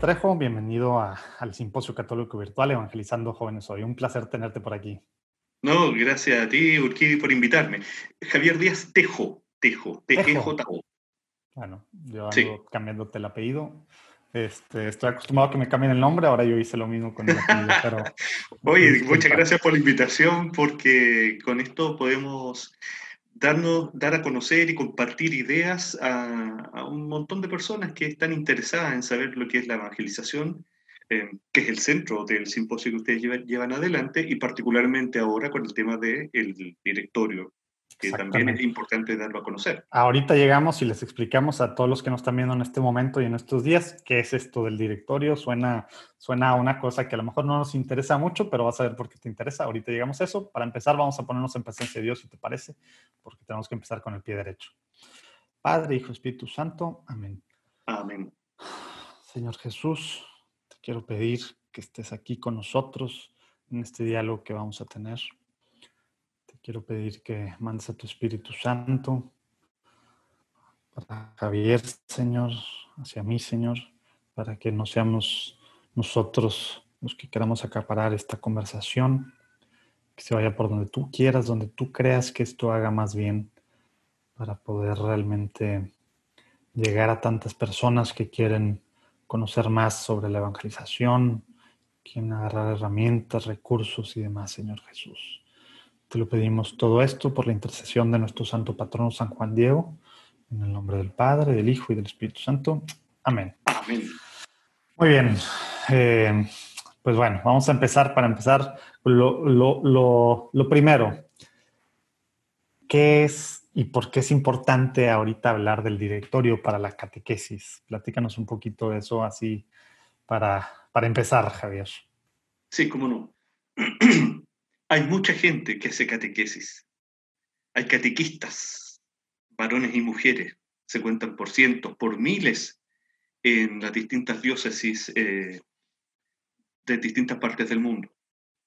Trejo, bienvenido al Simposio Católico Virtual Evangelizando Jóvenes Hoy. Un placer tenerte por aquí. No, gracias a ti, Urquidi, por invitarme. Javier Díaz Tejo, Tejo, t e j o Bueno, yo ando cambiándote el apellido. Este, estoy acostumbrado a que me cambien el nombre, ahora yo hice lo mismo con el apellido, pero... Oye, muchas gracias por la invitación, porque con esto podemos dar a conocer y compartir ideas a, un montón de personas que están interesadas en saber lo que es la evangelización, eh, que es el centro del simposio que ustedes llevan, adelante, y particularmente ahora con el tema del directorio que también es importante darlo a conocer. Ahorita llegamos y les explicamos a todos los que nos están viendo en este momento y en estos días qué es esto del directorio. Suena, suena a una cosa que a lo mejor no nos interesa mucho, pero vas a ver por qué te interesa. Ahorita llegamos a eso. Para empezar, vamos a ponernos en presencia de Dios, si te parece, porque tenemos que empezar con el pie derecho. Padre, Hijo, Espíritu Santo. Amén. Amén. Señor Jesús, te quiero pedir que estés aquí con nosotros en este diálogo que vamos a tener quiero pedir que mandes a tu Espíritu Santo para Javier, Señor, hacia mí, Señor, para que no seamos nosotros los que queramos acaparar esta conversación, que se vaya por donde tú quieras, donde tú creas que esto haga más bien, para poder realmente llegar a tantas personas que quieren conocer más sobre la evangelización, quieren agarrar herramientas, recursos y demás, Señor Jesús. Te lo pedimos todo esto por la intercesión de nuestro santo patrono San Juan Diego, en el nombre del Padre, del Hijo y del Espíritu Santo. Amén. Amén. Muy bien. Eh, pues bueno, vamos a empezar. Para empezar, lo, lo primero, ¿qué es y por qué es importante ahorita hablar del directorio para la catequesis? Platícanos un poquito de eso así para, para empezar, Javier. Sí, cómo no. Hay mucha gente que hace catequesis. Hay catequistas, varones y mujeres, se cuentan por cientos, por miles en las distintas diócesis eh, de distintas partes del mundo.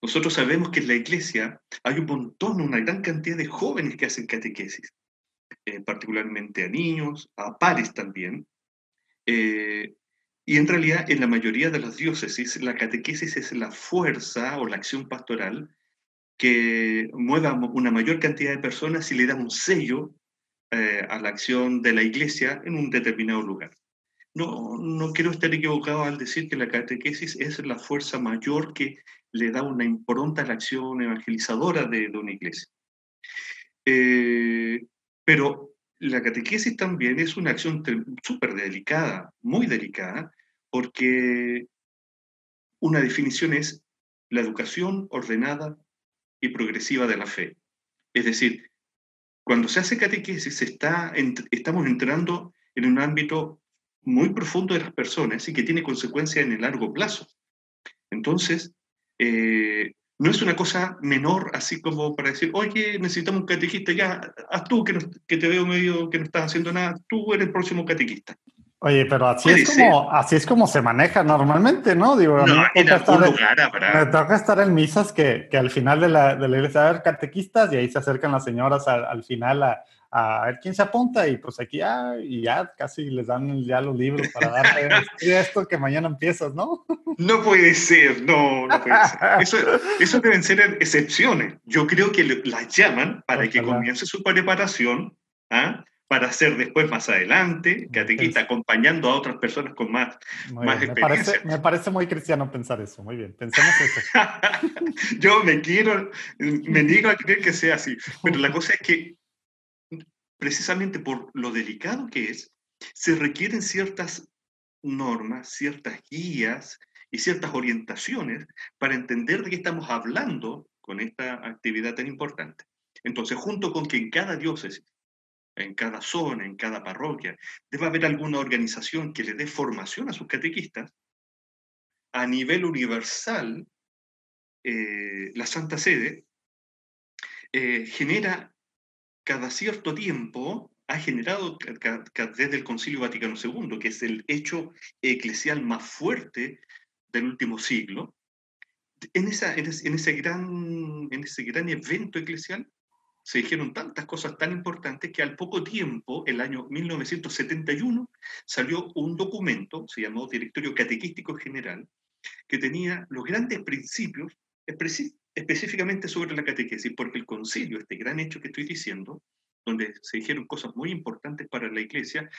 Nosotros sabemos que en la iglesia hay un montón, una gran cantidad de jóvenes que hacen catequesis, eh, particularmente a niños, a pares también. Eh, y en realidad, en la mayoría de las diócesis, la catequesis es la fuerza o la acción pastoral que mueva una mayor cantidad de personas y le da un sello eh, a la acción de la iglesia en un determinado lugar. No, no quiero estar equivocado al decir que la catequesis es la fuerza mayor que le da una impronta a la acción evangelizadora de, de una iglesia. Eh, pero la catequesis también es una acción súper delicada, muy delicada, porque una definición es la educación ordenada y progresiva de la fe. Es decir, cuando se hace catequesis, estamos entrando en un ámbito muy profundo de las personas y que tiene consecuencias en el largo plazo. Entonces, eh, no es una cosa menor, así como para decir, oye, necesitamos un catequista, ya, haz tú que, que te veo medio que no estás haciendo nada, tú eres el próximo catequista. Oye, pero así es, como, así es como se maneja normalmente, ¿no? Digo, no, en algún lugar Me toca estar en misas que, que al final de la, de la iglesia haber catequistas y ahí se acercan las señoras al, final a, a, ver quién se apunta y pues aquí ya, y ya casi les dan ya los libros para darte esto que mañana empiezas, ¿no? No puede ser, no, no puede ser. Eso, eso deben ser excepciones. Yo creo que las llaman para que comience su preparación, ¿ah? Para hacer después más adelante catequista acompañando a otras personas con más, más experiencia. Me parece, muy cristiano pensar eso, muy bien, pensemos eso. Yo me quiero, me niego a creer que sea así, pero la cosa es que precisamente por lo delicado que es, se requieren ciertas normas, ciertas guías y ciertas orientaciones para entender de qué estamos hablando con esta actividad tan importante. Entonces, junto con que en cada diócesis en cada zona, en cada parroquia, debe haber alguna organización que le dé formación a sus catequistas. A nivel universal, eh, la Santa Sede eh, genera cada cierto tiempo, ha generado desde el Concilio Vaticano II, que es el hecho eclesial más fuerte del último siglo, en, esa, en, ese, gran, en ese gran evento eclesial, se dijeron tantas cosas tan importantes que al poco tiempo, el año 1971, salió un documento, se llamó Directorio Catequístico General, que tenía los grandes principios específicamente sobre la catequesis, porque el concilio, este gran hecho que estoy diciendo, donde se dijeron cosas muy importantes para la iglesia,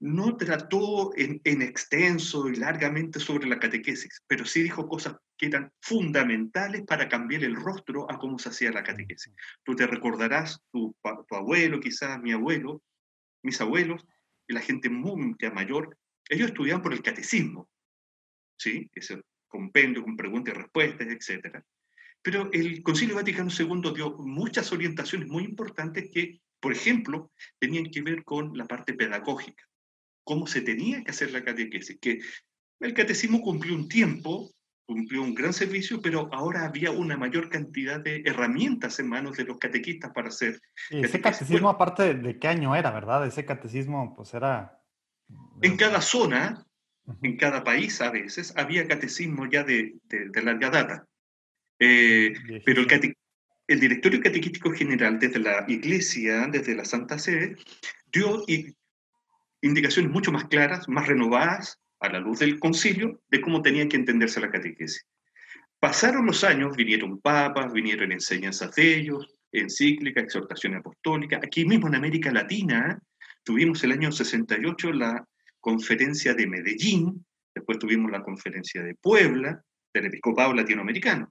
no trató en, extenso y largamente sobre la catequesis, pero sí dijo cosas que eran fundamentales para cambiar el rostro a cómo se hacía la catequesis. Tú te recordarás, tu, tu abuelo, quizás mi abuelo, mis abuelos, y la gente muy mayor, ellos estudiaban por el catecismo, ¿sí? Ese compendio con preguntas y respuestas, etc. Pero el Concilio Vaticano II dio muchas orientaciones muy importantes que, por ejemplo, tenían que ver con la parte pedagógica cómo se tenía que hacer la catequesis, que el catecismo cumplió un tiempo, cumplió un gran servicio, pero ahora había una mayor cantidad de herramientas en manos de los catequistas para hacer. ese catecismo, aparte de qué año era, ¿verdad? Ese catecismo, pues era. En cada zona, en cada país a veces, había catecismo ya de, de, larga data. Eh, pero el, el directorio catequístico general desde la Iglesia, desde la Santa Sede, dio y indicaciones mucho más claras, más renovadas, a la luz del concilio, de cómo tenía que entenderse la catequesis. Pasaron los años, vinieron papas, vinieron enseñanzas de ellos, encíclica, exhortación apostólica. Aquí mismo en América Latina tuvimos el año 68 la conferencia de Medellín, después tuvimos la conferencia de Puebla, del episcopado latinoamericano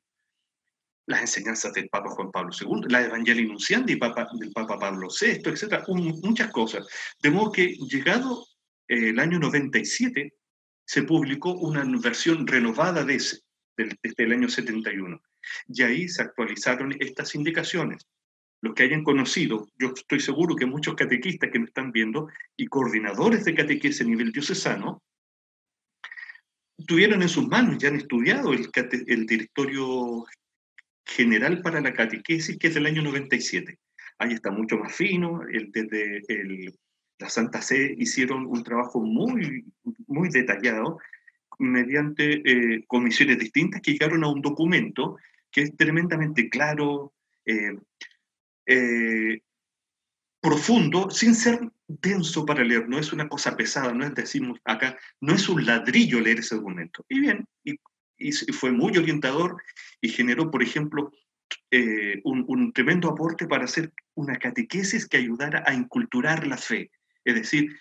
las enseñanzas del Papa Juan Pablo II, la Evangelii Nunciandi del Papa Pablo VI, etc. muchas cosas. De modo que llegado eh, el año 97, se publicó una versión renovada de ese, del, desde el año 71. Y ahí se actualizaron estas indicaciones. Los que hayan conocido, yo estoy seguro que muchos catequistas que me están viendo y coordinadores de catequesis a nivel diocesano, tuvieron en sus manos, ya han estudiado el, el directorio general para la catequesis, que es del año 97. Ahí está mucho más fino, el, desde la Santa Sede hicieron un trabajo muy, muy detallado mediante eh, comisiones distintas que llegaron a un documento que es tremendamente claro, eh, eh, profundo, sin ser denso para leer, no es una cosa pesada, no es, decimos acá, no es un ladrillo leer ese documento. Y bien, y fue muy orientador y generó, por ejemplo, eh, un, tremendo aporte para hacer una catequesis que ayudara a inculturar la fe, es decir,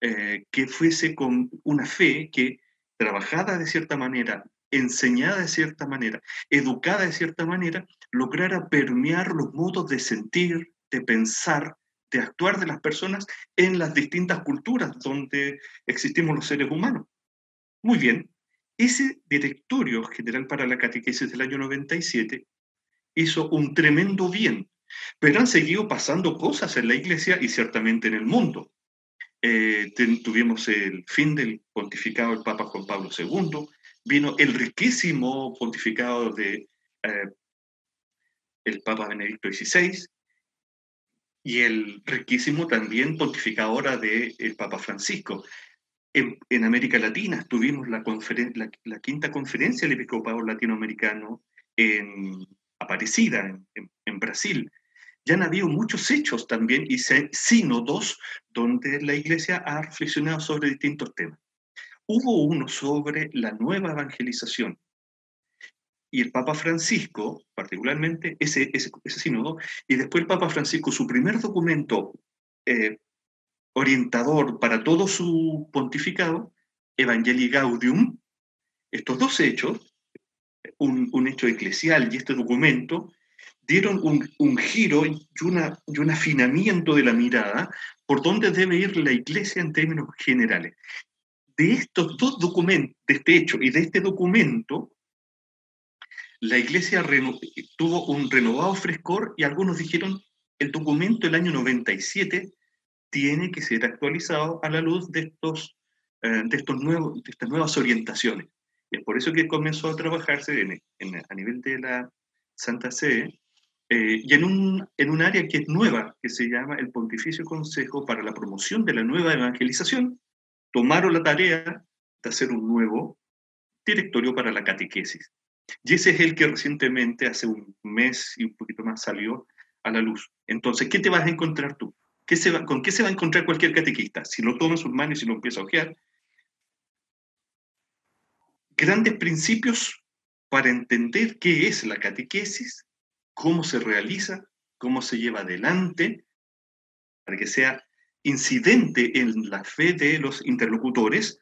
eh, que fuese con una fe que trabajada de cierta manera, enseñada de cierta manera, educada de cierta manera, lograra permear los modos de sentir, de pensar, de actuar de las personas en las distintas culturas donde existimos los seres humanos. Muy bien, ese directorio general para la catequesis del año 97 hizo un tremendo bien, pero han seguido pasando cosas en la iglesia y ciertamente en el mundo. Eh, tuvimos el fin del pontificado del Papa Juan Pablo II, vino el riquísimo pontificado de eh, el Papa Benedicto XVI y el riquísimo también pontificado ahora del Papa Francisco. En, América Latina tuvimos la, la, quinta conferencia del episcopado latinoamericano en Aparecida, en, Brasil. Ya han habido muchos hechos también y sínodos donde la iglesia ha reflexionado sobre distintos temas. Hubo uno sobre la nueva evangelización. Y el Papa Francisco, particularmente, ese, ese, sínodo, y después el Papa Francisco, su primer documento eh, orientador para todo su pontificado, Evangelii Gaudium, estos dos hechos, un, hecho eclesial y este documento, dieron un, giro y, una, y un afinamiento de la mirada por dónde debe ir la iglesia en términos generales. De estos dos documentos, de este hecho y de este documento, la iglesia tuvo un renovado frescor y algunos dijeron el documento del año 97 tiene que ser actualizado a la luz de, estos, eh, de, estos nuevos, de estas nuevas orientaciones. Y es por eso que comenzó a trabajarse en, a nivel de la Santa Sede eh, y en un, en un área que es nueva, que se llama el Pontificio Consejo para la Promoción de la Nueva Evangelización. Tomaron la tarea de hacer un nuevo directorio para la catequesis. Y ese es el que recientemente, hace un mes y un poquito más, salió a la luz. Entonces, ¿qué te vas a encontrar tú? ¿Qué se va, ¿Con qué se va a encontrar cualquier catequista? Si lo toma en sus manos y si lo empieza a ojear. Grandes principios para entender qué es la catequesis, cómo se realiza, cómo se lleva adelante, para que sea incidente en la fe de los interlocutores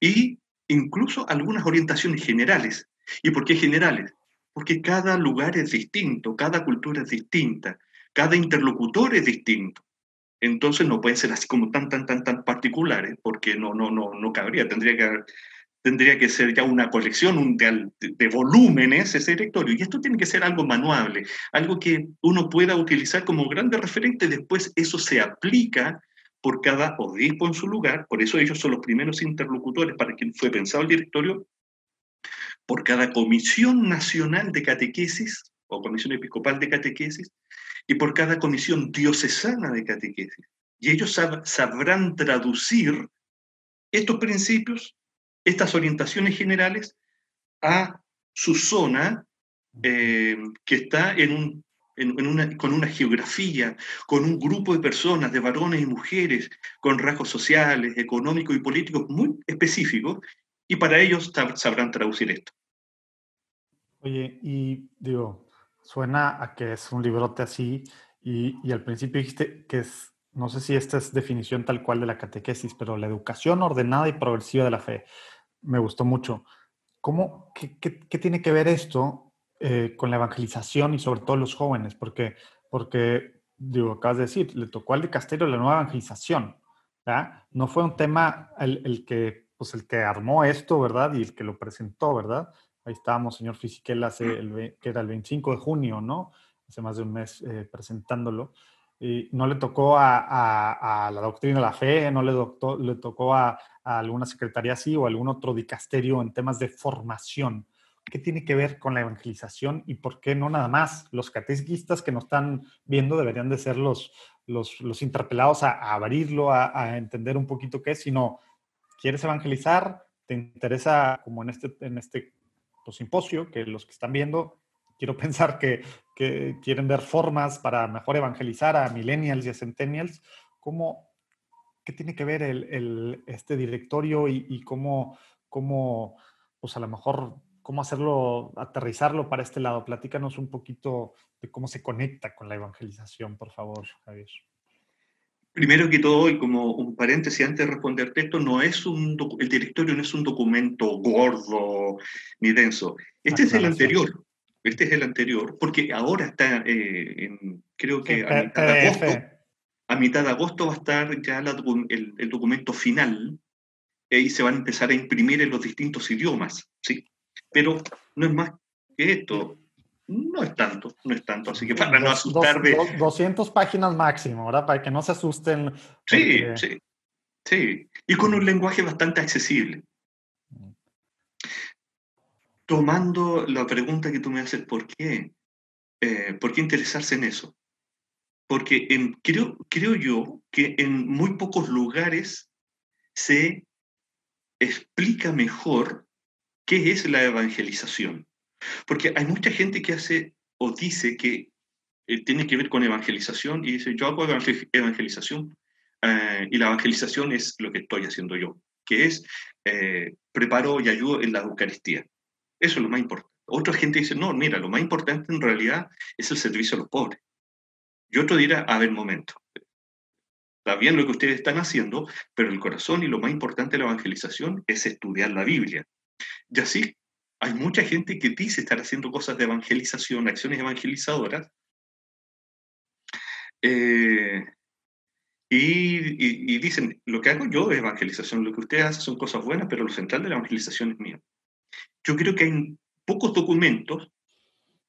y incluso algunas orientaciones generales. ¿Y por qué generales? Porque cada lugar es distinto, cada cultura es distinta, cada interlocutor es distinto. Entonces no pueden ser así como tan, tan, tan, tan particulares, porque no, no, no, no cabría. Tendría que, tendría que ser ya una colección de, de, volúmenes ese directorio. Y esto tiene que ser algo manuable, algo que uno pueda utilizar como grande referente. Después eso se aplica por cada obispo en su lugar. Por eso ellos son los primeros interlocutores para quien fue pensado el directorio. Por cada comisión nacional de catequesis o comisión episcopal de catequesis y por cada comisión diocesana de catequesis. Y ellos sabrán traducir estos principios, estas orientaciones generales a su zona eh, que está en un, una, con una geografía, con un grupo de personas, de varones y mujeres, con rasgos sociales, económicos y políticos muy específicos, y para ellos sabrán traducir esto. Oye, y digo, Suena a que es un librote así y, y, al principio dijiste que es, no sé si esta es definición tal cual de la catequesis, pero la educación ordenada y progresiva de la fe. Me gustó mucho. ¿Cómo, qué, qué, tiene que ver esto eh, con la evangelización y sobre todo los jóvenes? Porque, porque, digo, acabas de decir, le tocó al dicasterio la nueva evangelización. ¿verdad? No fue un tema el, el, que, pues el que armó esto, ¿verdad? Y el que lo presentó, ¿verdad? Ahí estábamos, señor Fisiquel, hace el, que era el 25 de junio, ¿no? Hace más de un mes eh, presentándolo. Y no le tocó a, la doctrina de la fe, no le, le tocó a, alguna secretaría así o algún otro dicasterio en temas de formación. ¿Qué tiene que ver con la evangelización y por qué no nada más? Los catequistas que nos están viendo deberían de ser los, los, los interpelados a, abrirlo, a, entender un poquito qué es, sino, ¿quieres evangelizar? ¿Te interesa, como en este, en este simposio, que los que están viendo, quiero pensar que, que, quieren ver formas para mejor evangelizar a millennials y a centennials, ¿cómo, ¿qué tiene que ver el, el, este directorio y, y, cómo, cómo, pues a lo mejor, cómo hacerlo, aterrizarlo para este lado? Platícanos un poquito de cómo se conecta con la evangelización, por favor, Javier. Primero que todo, y como un paréntesis antes de responderte esto, no es un el directorio no es un documento gordo ni denso. Este es el anterior. Este es el anterior, porque ahora está, eh, en, creo que a mitad de agosto, a mitad de agosto va a estar ya el, el, documento final eh, y se van a empezar a imprimir en los distintos idiomas, ¿sí? Pero no es más que esto. No es tanto, no es tanto, así que para no asustar de... 200 páginas máximo, ¿verdad? Para que no se asusten. Sí, sí, sí. Y con un lenguaje bastante accesible. Tomando la pregunta que tú me haces, ¿por qué? Eh, ¿Por qué interesarse en eso? Porque en, creo, creo yo que en muy pocos lugares se explica mejor qué es la evangelización. Porque hay mucha gente que hace o dice que eh, tiene que ver con evangelización y dice, yo hago evangelización eh, y la evangelización es lo que estoy haciendo yo, que es eh, preparo y ayudo en la Eucaristía. Eso es lo más importante. Otra gente dice, no, mira, lo más importante en realidad es el servicio a los pobres. Y otro dirá, a ver, momento, está bien lo que ustedes están haciendo, pero el corazón y lo más importante de la evangelización es estudiar la Biblia. Y así hay mucha gente que dice estar haciendo cosas de evangelización, acciones evangelizadoras, eh, y, dicen, lo que hago yo es evangelización, lo que ustedes hacen son cosas buenas, pero lo central de la evangelización es mío. Yo creo que hay pocos documentos,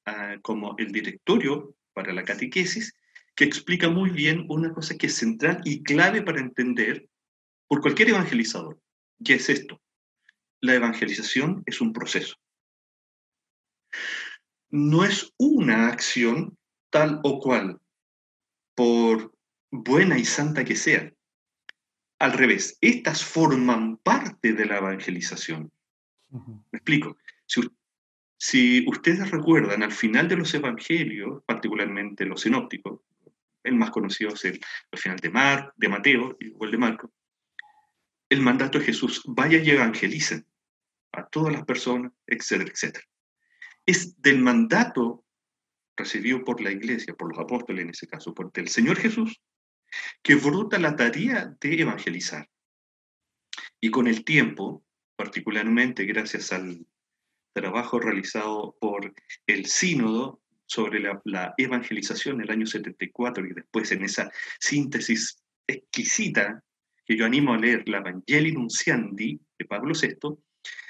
ah, como el directorio para la catequesis, que explica muy bien una cosa que es central y clave para entender por cualquier evangelizador, que es esto la evangelización es un proceso. No es una acción tal o cual, por buena y santa que sea. Al revés, estas forman parte de la evangelización. ¿Me explico? Si ustedes recuerdan, al final de los evangelios, particularmente los sinópticos, el más conocido es el, final de, Mar, de Mateo y el de Marco, el mandato de Jesús, vaya y evangelicen a todas las personas, etcétera, etcétera. Es del mandato recibido por la iglesia, por los apóstoles en ese caso, por el Señor Jesús, que brota la tarea de evangelizar. Y con el tiempo, particularmente gracias al trabajo realizado por el sínodo sobre la, evangelización en el año 74 y después en esa síntesis exquisita que yo animo a leer, la Evangelii Nunciandi de Pablo VI,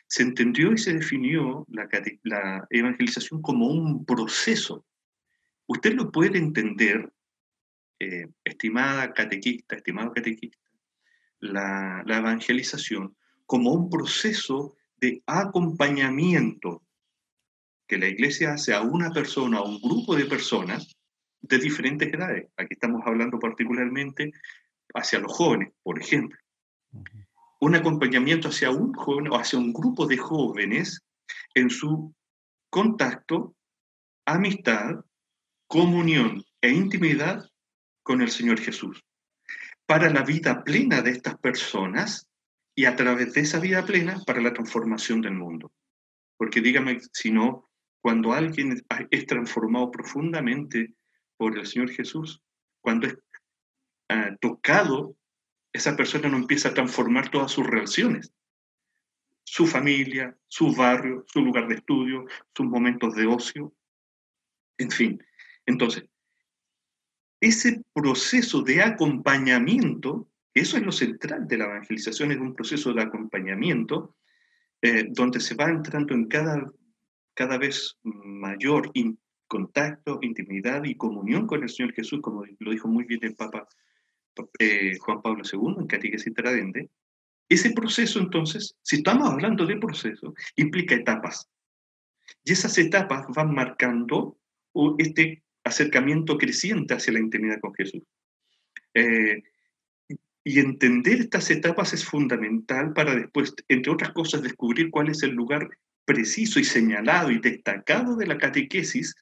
se entendió y se definió la, evangelización como un proceso. Usted lo puede entender, eh, estimada catequista, estimado catequista, la, la evangelización como un proceso de acompañamiento que la iglesia hace a una persona, a un grupo de personas de diferentes edades. Aquí estamos hablando particularmente hacia los jóvenes, por ejemplo. Un acompañamiento hacia un joven o hacia un grupo de jóvenes en su contacto, amistad, comunión e intimidad con el Señor Jesús. Para la vida plena de estas personas y a través de esa vida plena para la transformación del mundo. Porque dígame si no, cuando alguien es transformado profundamente por el Señor Jesús, cuando es ah, tocado, esa persona no empieza a transformar todas sus relaciones, su familia, su barrio, su lugar de estudio, sus momentos de ocio, en fin. Entonces, ese proceso de acompañamiento eso es lo central de la evangelización, es un proceso de acompañamiento eh, donde se va entrando en cada, cada vez mayor contacto, intimidad y comunión con el Señor Jesús, como lo dijo muy bien el Papa eh, Juan Pablo II en Catequesis Tradende. Ese proceso, entonces, si estamos hablando de proceso, implica etapas. Y esas etapas van marcando este acercamiento creciente hacia la intimidad con Jesús. Eh, y entender estas etapas es fundamental para después, entre otras cosas, descubrir cuál es el lugar preciso y señalado y destacado de la catequesis,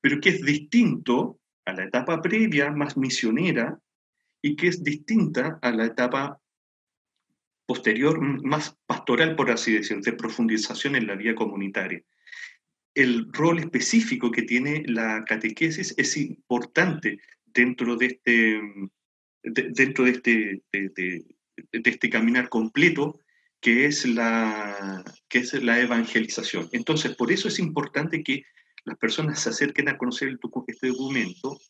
pero que es distinto a la etapa previa, más misionera, y que es distinta a la etapa posterior, más pastoral, por así decirlo, de profundización en la vida comunitaria. El rol específico que tiene la catequesis es importante dentro de este dentro de este, de, este caminar completo que es, la, que es la evangelización. Entonces, por eso es importante que las personas se acerquen a conocer este documento,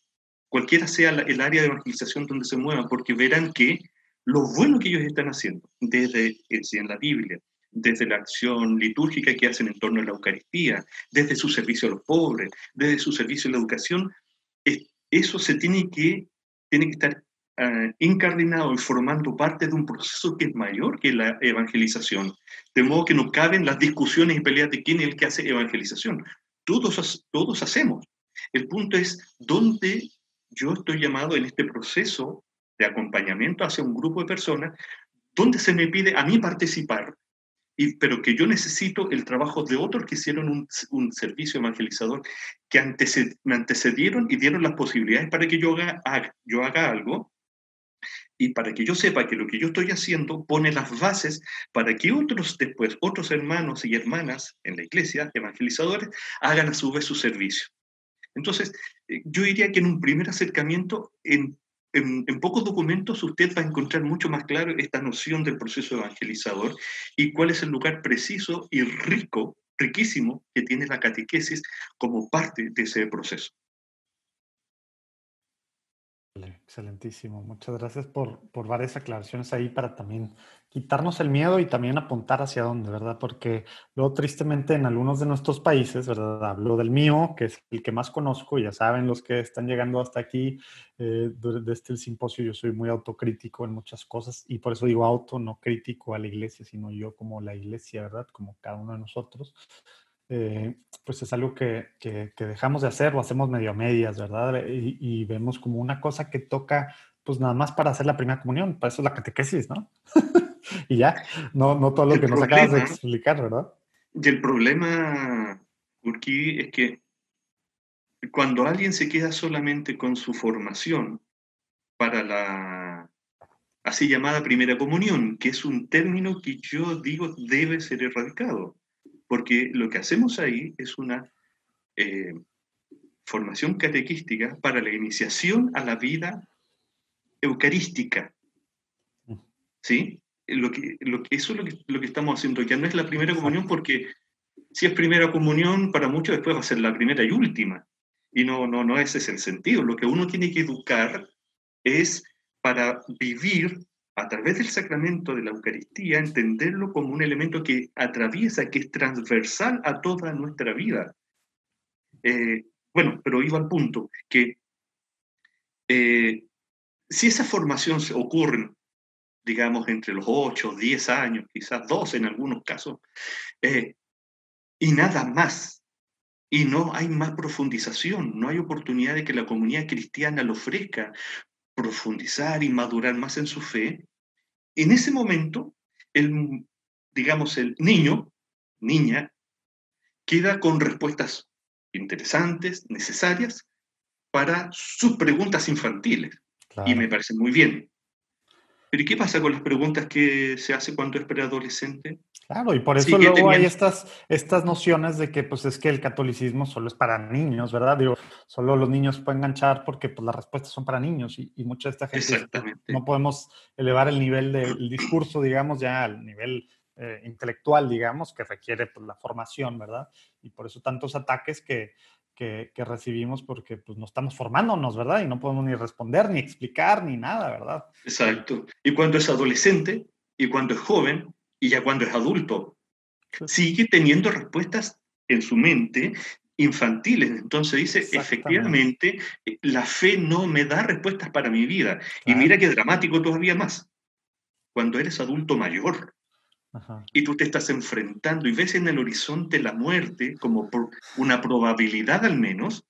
cualquiera sea el área de evangelización donde se muevan, porque verán que lo bueno que ellos están haciendo, desde en la Biblia, desde la acción litúrgica que hacen en torno a la Eucaristía, desde su servicio a los pobres, desde su servicio a la educación, eso se tiene que, tiene que estar eh, incardinado y formando parte de un proceso que es mayor que la evangelización. De modo que no caben las discusiones y peleas de quién es el que hace evangelización. Todos, todos hacemos. El punto es dónde yo estoy llamado en este proceso de acompañamiento hacia un grupo de personas, donde se me pide a mí participar, y, pero que yo necesito el trabajo de otros que hicieron un, un servicio evangelizador, que me antecedieron y dieron las posibilidades para que yo haga, yo haga algo, y para que yo sepa que lo que yo estoy haciendo pone las bases para que otros después, otros hermanos y hermanas en la iglesia, evangelizadores, hagan a su vez su servicio. Entonces, eh, yo diría que en un primer acercamiento, en, pocos documentos usted va a encontrar mucho más claro esta noción del proceso evangelizador y cuál es el lugar preciso y rico, riquísimo, que tiene la catequesis como parte de ese proceso. Excelentísimo. Muchas gracias por, por varias aclaraciones ahí para también quitarnos el miedo y también apuntar hacia dónde, ¿verdad? Porque luego tristemente en algunos de nuestros países, ¿verdad? Hablo del mío, que es el que más conozco, ya saben los que están llegando hasta aquí eh, desde este simposio, yo soy muy autocrítico en muchas cosas y por eso digo auto, no crítico a la iglesia, sino yo como la iglesia, ¿verdad? Como cada uno de nosotros. Eh, pues es algo que, que, dejamos de hacer o hacemos medio a medias, ¿verdad? Y, vemos como una cosa que toca, pues nada más para hacer la primera comunión, para eso es la catequesis, ¿no? y ya, no, no todo lo que nos acabas de explicar, ¿verdad? Y el problema, Urquí es que cuando alguien se queda solamente con su formación para la así llamada primera comunión, que es un término que yo digo debe ser erradicado, porque lo que hacemos ahí es una eh, formación catequística para la iniciación a la vida eucarística. ¿Sí? Lo que, lo que, eso es lo que, lo que estamos haciendo, ya no es la primera comunión porque si es primera comunión, para muchos después va a ser la primera y última. Y no, no, no ese es el sentido. Lo que uno tiene que educar es para vivir a través del sacramento de la Eucaristía, entenderlo como un elemento que atraviesa, que es transversal a toda nuestra vida. Eh, bueno, pero iba al punto que eh, si esa formación ocurre, digamos, entre los 8, 10 años, quizás 12 en algunos casos, eh, y nada más, y no hay más profundización, no hay oportunidad de que la comunidad cristiana lo ofrezca, profundizar y madurar más en su fe, en ese momento, el, digamos, el niño, niña, queda con respuestas interesantes, necesarias, para sus preguntas infantiles. Y me parece muy bien. Pero ¿y qué pasa con las preguntas que se hace cuando es preadolescente? Claro, y por eso luego hay estas, estas nociones de que pues es que el catolicismo solo es para niños, ¿verdad? Digo, solo los niños pueden enganchar porque pues las respuestas son para niños y, y mucha de esta gente no podemos elevar el nivel del discurso, digamos, ya al nivel eh, intelectual, digamos, que requiere pues, la formación, ¿verdad? Y por eso tantos ataques que, que, recibimos porque pues no estamos formándonos, ¿verdad? Y no podemos ni responder, ni explicar, ni nada, ¿verdad? Exacto. Y cuando es adolescente, y cuando es joven, y ya cuando es adulto, sigue teniendo respuestas en su mente infantiles. Entonces dice, efectivamente, eh, la fe no me da respuestas para mi vida. Y mira qué dramático todavía más. Cuando eres adulto mayor, y tú te estás enfrentando y ves en el horizonte la muerte como por una probabilidad al menos,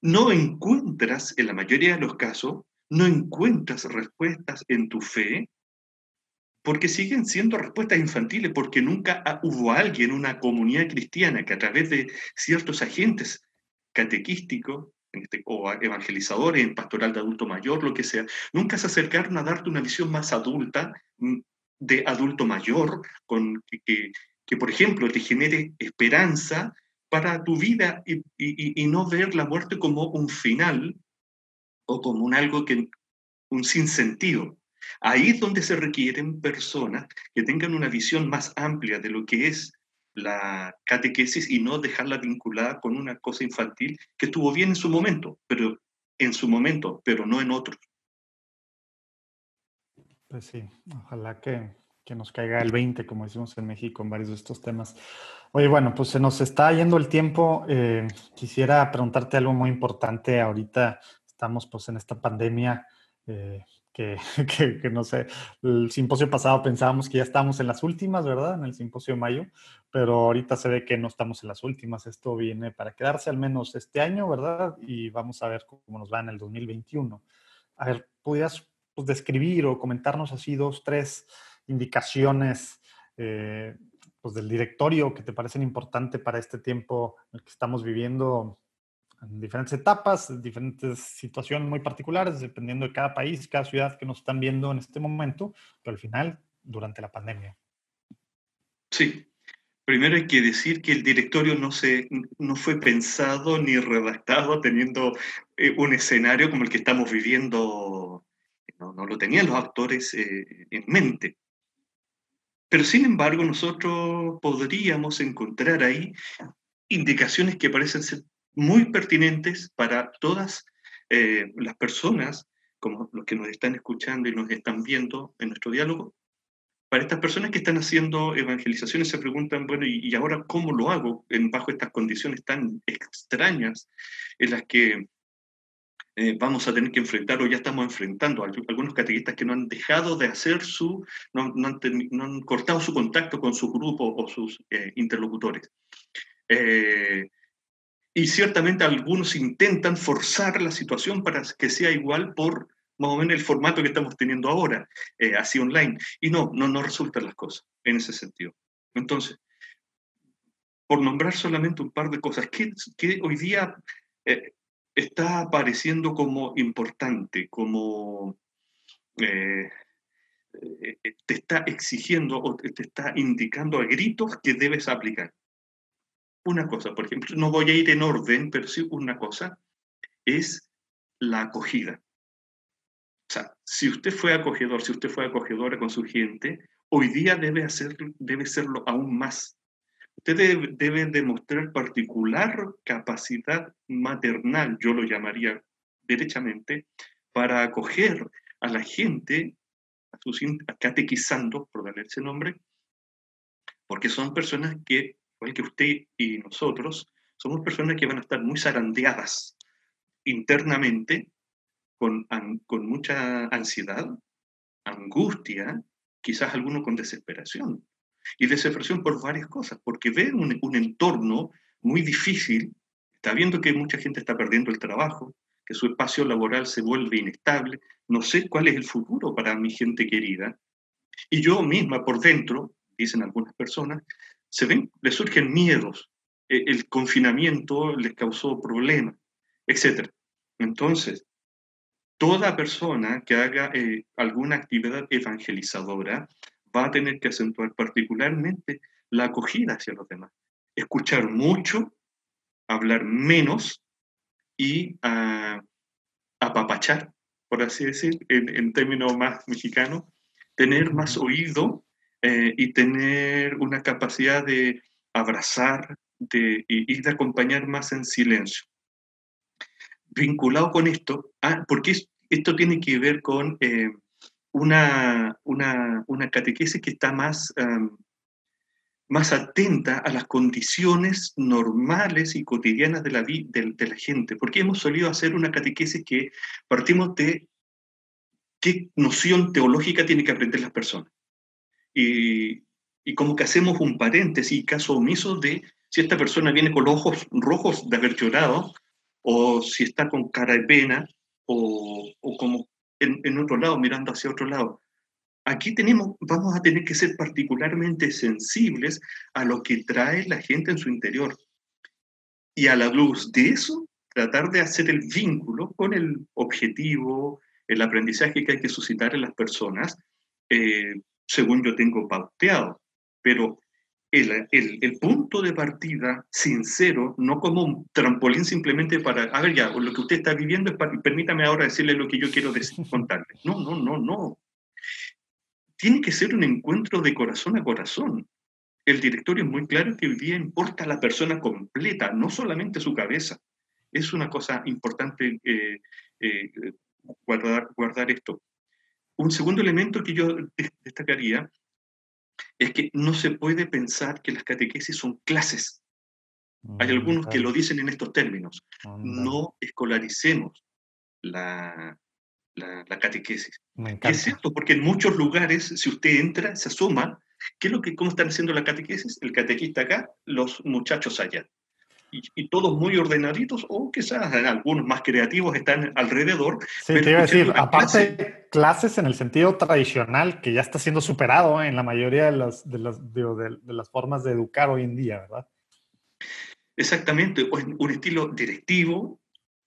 no encuentras, en la mayoría de los casos, no encuentras respuestas en tu fe porque siguen siendo respuestas infantiles, porque nunca hubo alguien, una comunidad cristiana, que a través de ciertos agentes catequísticos, este, o evangelizadores, en pastoral de adulto mayor, lo que sea, nunca se acercaron a darte una visión más adulta, mm, de adulto mayor, con, que, que, por ejemplo te genere esperanza para tu vida y, y, no ver la muerte como un final o como un algo que un sinsentido. Ahí es donde se requieren personas que tengan una visión más amplia de lo que es la catequesis y no dejarla vinculada con una cosa infantil que estuvo bien en su momento, pero en su momento, pero no en otros. Pues sí, ojalá que, nos caiga el 20, como decimos en México, en varios de estos temas. Oye, bueno, pues se nos está yendo el tiempo. Eh, quisiera preguntarte algo muy importante. Ahorita estamos pues en esta pandemia eh, que, que, no sé, el simposio pasado pensábamos que ya estamos en las últimas, ¿verdad? En el simposio de mayo, pero ahorita se ve que no estamos en las últimas. Esto viene para quedarse al menos este año, ¿verdad? Y vamos a ver cómo nos va en el 2021. A ver, ¿pudieras pues, describir o comentarnos así dos, tres indicaciones eh, pues, del directorio que te parecen importantes para este tiempo en el que estamos viviendo en diferentes etapas, diferentes situaciones muy particulares, dependiendo de cada país, cada ciudad que nos están viendo en este momento, pero al final, durante la pandemia. Sí. Primero hay que decir que el directorio no, se, no fue pensado ni redactado teniendo eh, un escenario como el que estamos viviendo, no, lo tenían los actores eh, en mente. Pero sin embargo, nosotros podríamos encontrar ahí indicaciones que parecen ser muy pertinentes para todas eh, las personas, como los que nos están escuchando y nos están viendo en nuestro diálogo. Para estas personas que están haciendo evangelizaciones se preguntan, bueno, ¿y, ahora cómo lo hago en, bajo estas condiciones tan extrañas en las que eh, vamos a tener que enfrentar o ya estamos enfrentando a algunos catequistas que no han dejado de hacer su, no, han, cortado su contacto con su grupo o sus eh, interlocutores. Eh, y ciertamente algunos intentan forzar la situación para que sea igual por más o menos el formato que estamos teniendo ahora, así online. Y no, no, no resultan las cosas en ese sentido. Entonces, por nombrar solamente un par de cosas, ¿qué, hoy día eh, está apareciendo como importante, como eh, eh, te está exigiendo o te está indicando a gritos que debes aplicar? Una cosa, por ejemplo, no voy a ir en orden, pero sí una cosa, es la acogida. O sea, si usted fue acogedor, si usted fue acogedora con su gente, hoy día debe, hacer, debe serlo aún más. Usted debe, demostrar particular capacidad maternal, yo lo llamaría derechamente, para acoger a la gente, a sus catequizando, por darle ese nombre, porque son personas que, igual que usted y nosotros, somos personas que van a estar muy zarandeadas internamente, con, con mucha ansiedad, angustia, quizás alguno con desesperación. Y desesperación por varias cosas, porque ve un, entorno muy difícil, está viendo que mucha gente está perdiendo el trabajo, que su espacio laboral se vuelve inestable, no sé cuál es el futuro para mi gente querida. Y yo misma por dentro, dicen algunas personas, se ven, le surgen miedos, e, el confinamiento les causó problemas, etc. Entonces, toda persona que haga eh, alguna actividad evangelizadora va a tener que acentuar particularmente la acogida hacia los demás. Escuchar mucho, hablar menos y uh, apapachar, por así decir, en, términos más mexicanos, tener más oído eh, y tener una capacidad de abrazar de, y, de acompañar más en silencio. Vinculado con esto, ah, porque esto tiene que ver con eh, una, una, una catequesis que está más, más atenta a las condiciones normales y cotidianas de la, de, de la gente, porque hemos solido hacer una catequesis que partimos de qué noción teológica tiene que aprender las personas. Y, y como que hacemos un paréntesis y caso omiso de si esta persona viene con los ojos rojos de haber llorado, o si está con cara de pena, o, o como en, otro lado, mirando hacia otro lado. Aquí tenemos, vamos a tener que ser particularmente sensibles a lo que trae la gente en su interior. Y a la luz de eso, tratar de hacer el vínculo con el objetivo, el aprendizaje que hay que suscitar en las personas, eh, según yo tengo pauteado. Pero el, punto de partida sincero, no como un trampolín simplemente para, a ver ya, lo que usted está viviendo, es para, permítame ahora decirle lo que yo quiero contarle. No, no, no, no. Tiene que ser un encuentro de corazón a corazón. El directorio es muy claro que hoy día importa a la persona completa, no solamente su cabeza. Es una cosa importante eh, eh, guardar, guardar esto. Un segundo elemento que yo destacaría es que no se puede pensar que las catequesis son clases. Hay mm, algunos que lo dicen en estos términos. No escolaricemos la, la, catequesis. Es cierto, porque en muchos lugares, si usted entra, se asoma, ¿qué es lo que, ¿cómo están haciendo la catequesis? El catequista acá, los muchachos allá y, todos muy ordenaditos, o quizás algunos más creativos están alrededor. Sí, te iba a decir, aparte clases en el sentido tradicional, que ya está siendo superado en la mayoría de las, de, las, de, las formas de educar hoy en día, ¿verdad? Exactamente, un estilo directivo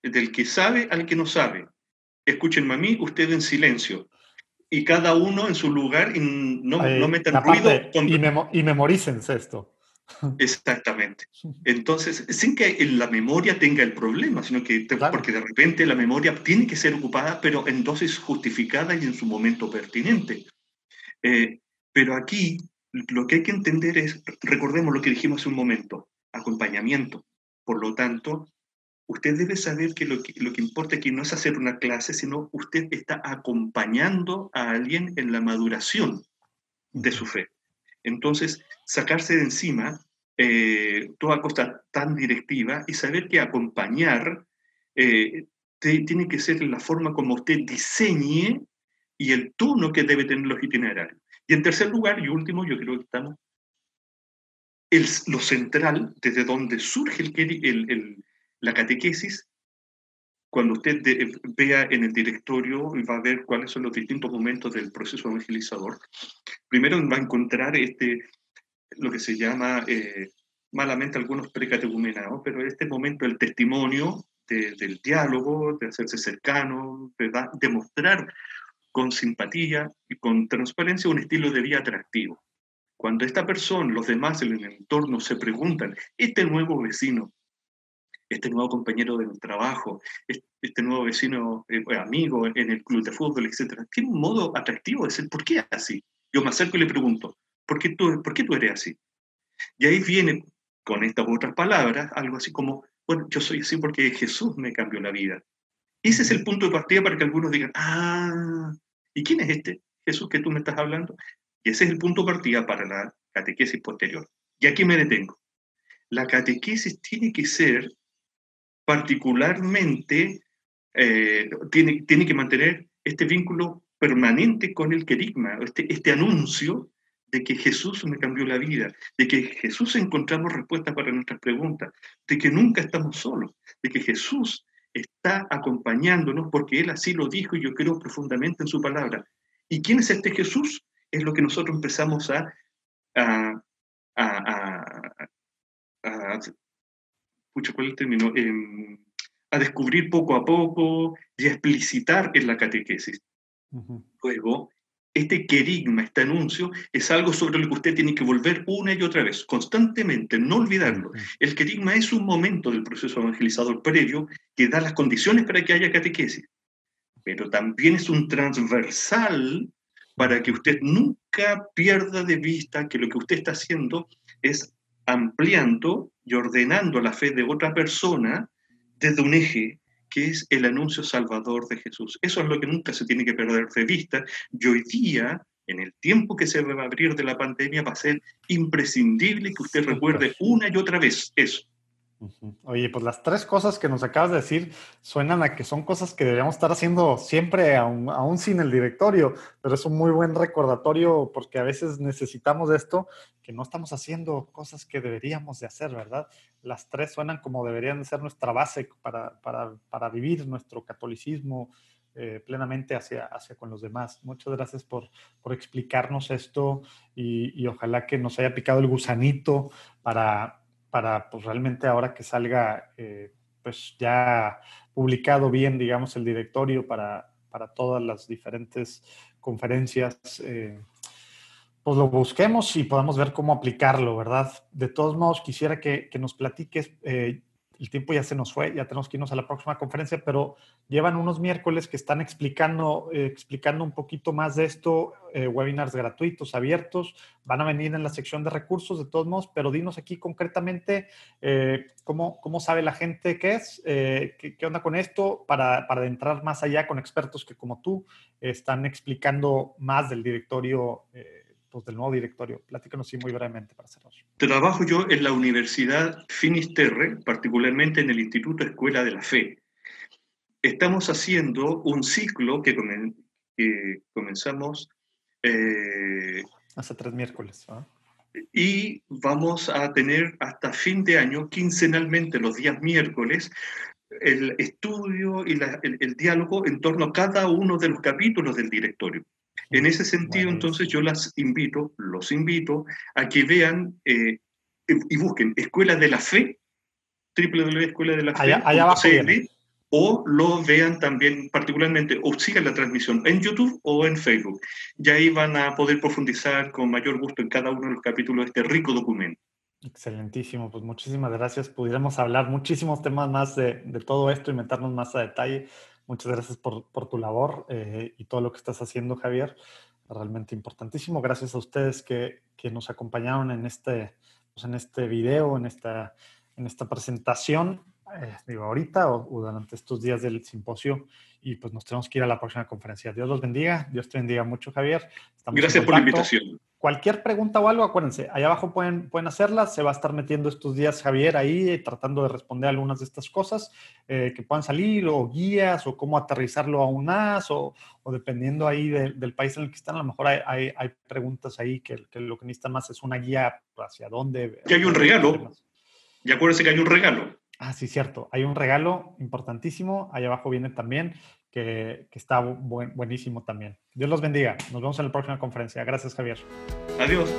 del que sabe al que no sabe. Escúchenme a mí, usted en silencio. Y cada uno en su lugar y no, no metan ruido. Y, y memorícense esto. Exactamente. Entonces, sin que la memoria tenga el problema, sino que porque de repente la memoria tiene que ser ocupada, pero en dosis justificada y en su momento pertinente. Eh, pero aquí lo que hay que entender es, recordemos lo que dijimos hace un momento, acompañamiento. Por lo tanto, usted debe saber que lo que, lo que importa aquí no es hacer una clase, sino usted está acompañando a alguien en la maduración de su fe. Entonces, sacarse de encima eh, toda cosa tan directiva y saber que acompañar eh, tiene que ser la forma como usted diseñe y el tono que debe tener los itinerarios. Y en tercer lugar y último, yo creo que estamos, lo central, desde donde surge la catequesis, cuando usted vea en el directorio va a ver cuáles son los distintos momentos del proceso evangelizador, primero va a encontrar este, lo que se llama eh, malamente algunos precatecumenados, pero este momento del testimonio, del diálogo, de hacerse cercano, de demostrar con simpatía y con transparencia un estilo de vida atractivo. Cuando esta persona, los demás en el entorno se preguntan, este nuevo vecino, este nuevo compañero de trabajo, este nuevo vecino, eh, amigo en el club de fútbol, etc., tiene un modo atractivo de ser, ¿por qué así? Yo me acerco y le pregunto, ¿por qué tú, ¿por qué tú eres así? Y ahí viene, con estas otras palabras, algo así como, bueno, yo soy así porque Jesús me cambió la vida. Ese es el punto de partida para que algunos digan, ah, ¿y quién es este Jesús que tú me estás hablando? Y ese es el punto de partida para la catequesis posterior. Y aquí me detengo. La catequesis tiene que ser particularmente, eh, tiene, tiene que mantener este vínculo permanente con el querigma, este, este anuncio de que Jesús me cambió la vida, de que Jesús encontramos respuestas para nuestras preguntas, de que nunca estamos solos, de que Jesús está acompañándonos porque Él así lo dijo y yo creo profundamente en su palabra. ¿Y quién es este Jesús? Es lo que nosotros empezamos a, ¿cuál el término? Em, a descubrir poco a poco y a explicitar en la catequesis. Luego, este querigma, este anuncio, es algo sobre lo que usted tiene que volver una y otra vez, constantemente, no olvidarlo. El querigma es un momento del proceso evangelizador previo que da las condiciones para que haya catequesis, pero también es un transversal para que usted nunca pierda de vista que lo que usted está haciendo es ampliando y ordenando la fe de otra persona desde un eje que es el anuncio salvador de Jesús. Eso es lo que nunca se tiene que perder de vista y hoy día, en el tiempo que se va a abrir de la pandemia, va a ser imprescindible que usted recuerde una y otra vez eso. Oye, pues las tres cosas que nos acabas de decir suenan a que son cosas que deberíamos estar haciendo siempre, aún, sin el directorio, pero es un muy buen recordatorio porque a veces necesitamos esto, que no estamos haciendo cosas que deberíamos de hacer, ¿verdad? Las tres suenan como deberían de ser nuestra base para, para, vivir nuestro catolicismo eh, plenamente hacia, hacia con los demás. Muchas gracias por, por explicarnos esto y ojalá que nos haya picado el gusanito para para pues realmente ahora que salga eh, pues ya publicado bien, digamos, el directorio para, para todas las diferentes conferencias, eh, pues lo busquemos y podamos ver cómo aplicarlo, ¿verdad? De todos modos, quisiera que, que nos platiques, eh, el tiempo ya se nos fue, ya tenemos que irnos a la próxima conferencia, pero llevan unos miércoles que están explicando, eh, explicando un poquito más de esto, eh, webinars gratuitos, abiertos, van a venir en la sección de recursos de todos modos, pero dinos aquí concretamente eh, cómo, cómo, sabe la gente qué es, qué, qué, onda con esto, para, para entrar más allá con expertos que como tú están explicando más del directorio del nuevo directorio. Platícanos sí muy brevemente para cerrar. Trabajo yo en la Universidad Finisterre, particularmente en el Instituto Escuela de la Fe. Estamos haciendo un ciclo que, comenzamos... Eh, Hace tres miércoles. ¿ah? Y vamos a tener hasta fin de año, quincenalmente, los días miércoles, el estudio y el, el, diálogo en torno a cada uno de los capítulos del directorio. En ese sentido, entonces, yo las invito, los invito a que vean eh, y busquen Escuela de la Fe, www.escuela de la Fe, o lo vean también particularmente, o sigan la transmisión en YouTube o en Facebook. Y ahí van a poder profundizar con mayor gusto en cada uno de los capítulos de este rico documento. Excelentísimo, pues muchísimas gracias. Pudiéramos hablar muchísimos temas más de, de todo esto y meternos más a detalle. Muchas gracias por, por tu labor eh, y todo lo que estás haciendo, Javier. Realmente importantísimo. Gracias a ustedes que, que nos acompañaron en este, pues en este video, en esta, en esta presentación. Eh, digo, ahorita o, durante estos días del simposio y pues nos tenemos que ir a la próxima conferencia. Dios los bendiga, Dios te bendiga mucho, Javier. Gracias por la invitación cualquier pregunta o algo, acuérdense, ahí abajo pueden, pueden hacerlas. Se va a estar metiendo estos días Javier ahí eh, tratando de responder algunas de estas cosas eh, que puedan salir, o guías, o cómo aterrizarlo aún más, o, o dependiendo ahí del país en el que están, a lo mejor hay, hay, preguntas ahí que, que, lo que necesitan más es una guía hacia dónde. Y hay un regalo. Y acuérdense que hay un regalo. Ah, sí, cierto. Hay un regalo importantísimo. Ahí abajo viene también que, está buenísimo también. Dios los bendiga. Nos vemos en la próxima conferencia. Gracias, Javier. Adiós.